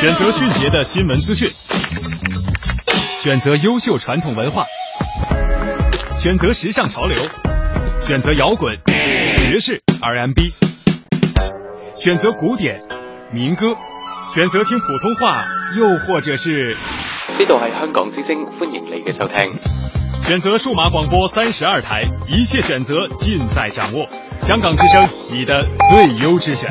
选择迅捷的新闻资讯，选择优秀传统文化，选择时尚潮流，选择摇滚、爵士、R&B，选择古典、民歌，选择听普通话，又或者是呢度系香港之声，欢迎你嘅收听。选择数码广播三十二台，一切选择尽在掌握。香港之声，你的最优之选。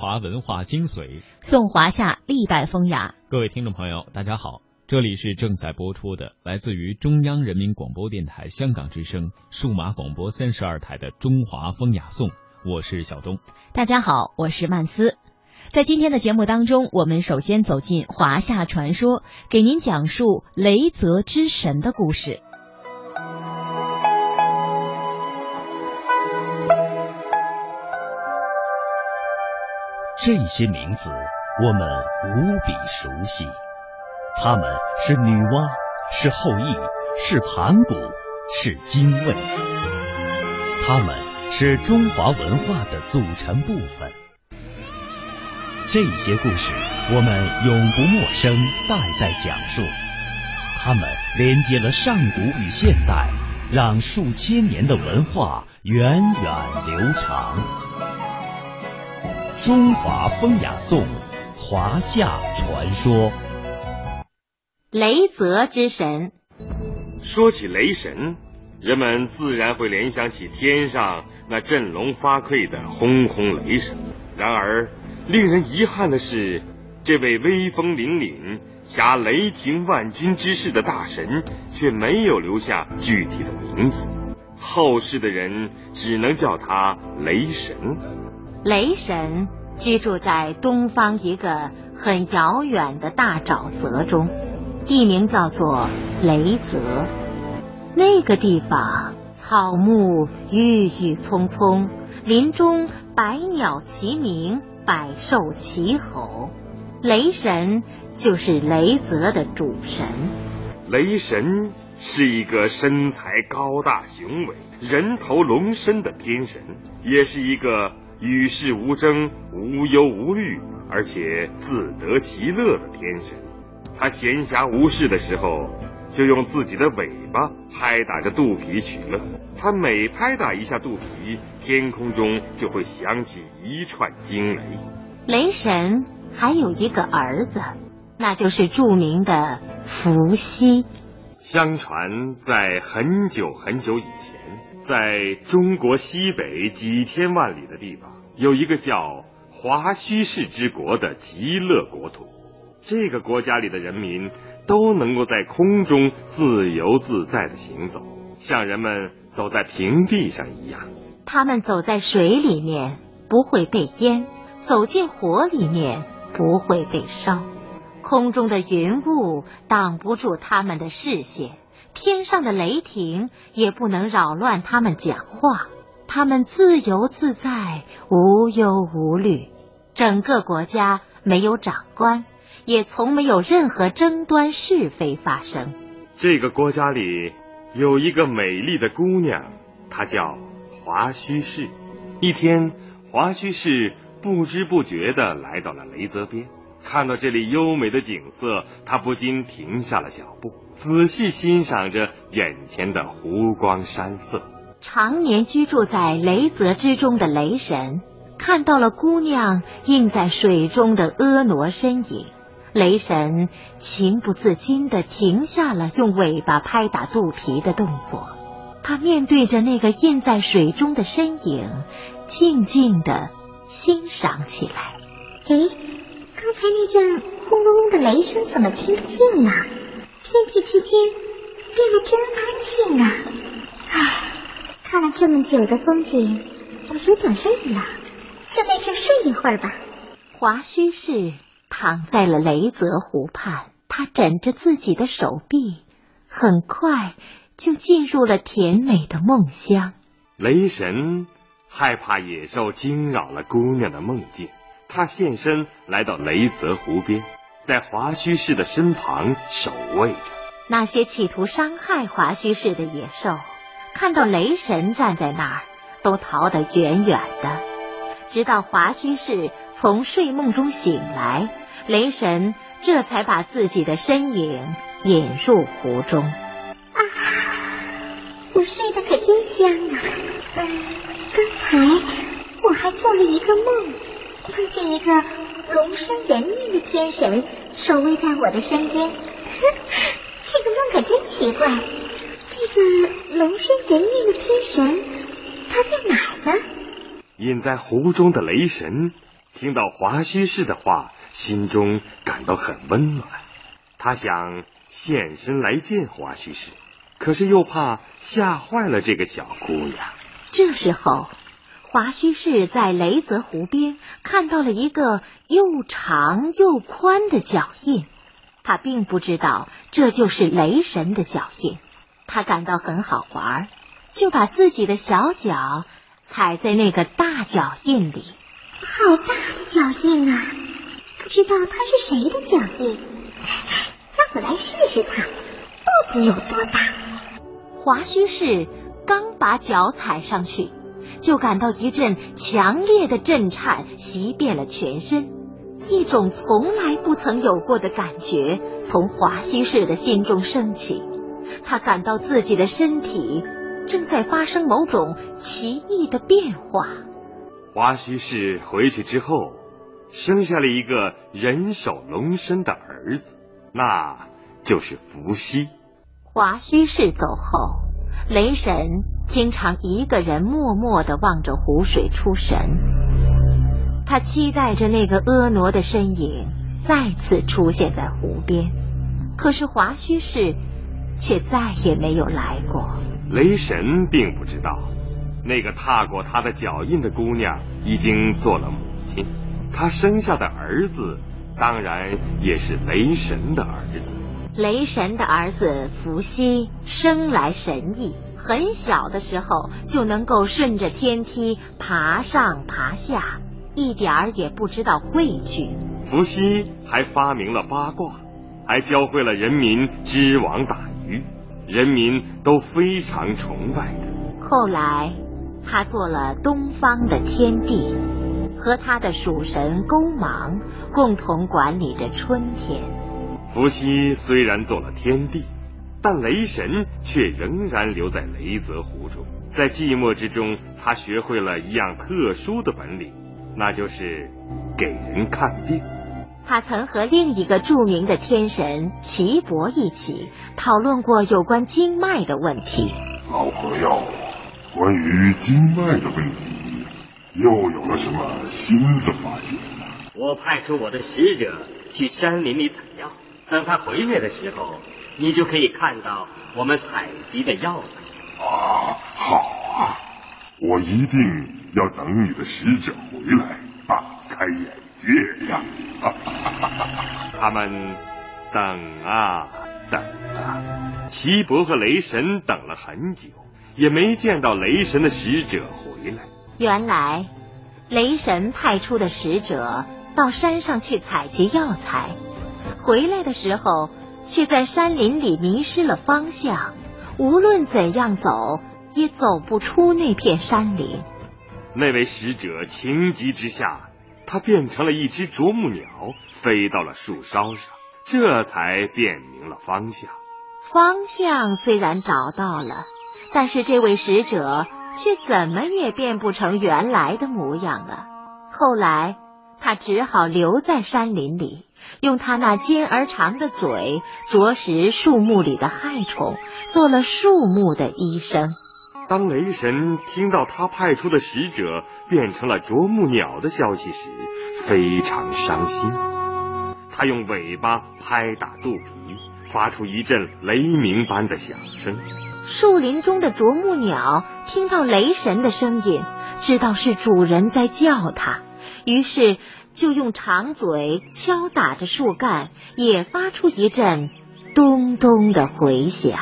华文化精髓，颂华夏历代风雅。各位听众朋友，大家好，这里是正在播出的，来自于中央人民广播电台香港之声数码广播三十二台的《中华风雅颂》，我是小东。大家好，我是曼斯。在今天的节目当中，我们首先走进华夏传说，给您讲述雷泽之神的故事。这些名字我们无比熟悉，他们是女娲，是后羿，是盘古，是精卫，他们是中华文化的组成部分。这些故事我们永不陌生，代代讲述。他们连接了上古与现代，让数千年的文化源远流长。中华风雅颂，华夏传说。雷泽之神。说起雷神，人们自然会联想起天上那振聋发聩的轰轰雷声。然而，令人遗憾的是，这位威风凛凛、挟雷霆万钧之势的大神，却没有留下具体的名字。后世的人只能叫他雷神。雷神居住在东方一个很遥远的大沼泽中，地名叫做雷泽。那个地方草木郁郁葱葱，林中百鸟齐鸣，百兽齐吼。雷神就是雷泽的主神。雷神是一个身材高大雄伟、人头龙身的天神，也是一个。与世无争、无忧无虑，而且自得其乐的天神。他闲暇无事的时候，就用自己的尾巴拍打着肚皮取乐。他每拍打一下肚皮，天空中就会响起一串惊雷。雷神还有一个儿子，那就是著名的伏羲。相传，在很久很久以前。在中国西北几千万里的地方，有一个叫华胥氏之国的极乐国土。这个国家里的人民都能够在空中自由自在的行走，像人们走在平地上一样。他们走在水里面不会被淹，走进火里面不会被烧，空中的云雾挡不住他们的视线，天上的雷霆也不能扰乱他们讲话。他们自由自在，无忧无虑。整个国家没有长官，也从没有任何争端是非发生。这个国家里有一个美丽的姑娘，她叫华胥氏。一天，华胥氏不知不觉地来到了雷泽边，看到这里优美的景色，他不禁停下了脚步，仔细欣赏着眼前的湖光山色。常年居住在雷泽之中的雷神看到了姑娘映在水中的婀娜身影，雷神情不自禁地停下了用尾巴拍打肚皮的动作。他面对着那个映在水中的身影，静静地欣赏起来。哎，刚才那阵轰隆隆的雷声怎么听不见了？天地之间变得真安静啊！唉。看了这么久的风景，我有点累了，就在这睡一会儿吧。华胥氏躺在了雷泽湖畔，他枕着自己的手臂，很快就进入了甜美的梦乡。雷神害怕野兽惊扰了姑娘的梦境，他现身来到雷泽湖边，在华胥氏的身旁守卫着。那些企图伤害华胥氏的野兽。看到雷神站在那儿，都逃得远远的。直到华胥氏从睡梦中醒来，雷神这才把自己的身影引入湖中。啊，我睡得可真香啊！嗯，刚才我还做了一个梦，梦见一个龙身人面的天神守卫在我的身边。这个梦可真奇怪。这个龙身人面的天神，他在哪呢？隐在湖中的雷神听到华胥氏的话，心中感到很温暖。他想现身来见华胥氏，可是又怕吓坏了这个小姑娘。这时候，华胥氏在雷泽湖边看到了一个又长又宽的脚印，他并不知道这就是雷神的脚印。他感到很好玩，就把自己的小脚踩在那个大脚印里。好大的脚印啊！不知道它是谁的脚印？让我来试试它到底有多大。华胥氏刚把脚踩上去，就感到一阵强烈的震颤袭遍了全身，一种从来不曾有过的感觉从华胥氏的心中升起。他感到自己的身体正在发生某种奇异的变化。华胥氏回去之后，生下了一个人首龙身的儿子，那就是伏羲。华胥氏走后，雷神经常一个人默默的望着湖水出神，他期待着那个婀娜的身影再次出现在湖边。可是华胥氏。却再也没有来过。雷神并不知道，那个踏过他的脚印的姑娘已经做了母亲，他生下的儿子当然也是雷神的儿子。雷神的儿子伏羲生来神异，很小的时候就能够顺着天梯爬上爬下，一点儿也不知道畏惧。伏羲还发明了八卦，还教会了人民织网打鱼。人民都非常崇拜他。后来，他做了东方的天帝，和他的属神勾芒共同管理着春天。伏羲虽然做了天帝，但雷神却仍然留在雷泽湖中。在寂寞之中，他学会了一样特殊的本领，那就是给人看病。他曾和另一个著名的天神岐伯一起讨论过有关经脉的问题。老朋友，关于经脉的问题，又有了什么新的发现？我派出我的使者去山林里采药，等他回来的时候，你就可以看到我们采集的药材。啊，好啊！我一定要等你的使者回来，大开开眼界呀！他们等啊等啊，齐伯和雷神等了很久，也没见到雷神的使者回来。原来，雷神派出的使者到山上去采集药材，回来的时候却在山林里迷失了方向，无论怎样走也走不出那片山林。那位使者情急之下，他变成了一只啄木鸟，飞到了树梢上，这才辨明了方向。方向虽然找到了，但是这位使者。却怎么也变不成原来的模样了。后来，他只好留在山林里，用他那尖而长的嘴啄食树木里的害虫，做了树木的医生。当雷神听到他派出的使者变成了啄木鸟的消息时，非常伤心。他用尾巴拍打肚皮，发出一阵雷鸣般的响声。树林中的啄木鸟听到雷神的声音，知道是主人在叫它，于是就用长嘴敲打着树干，也发出一阵咚咚的回响。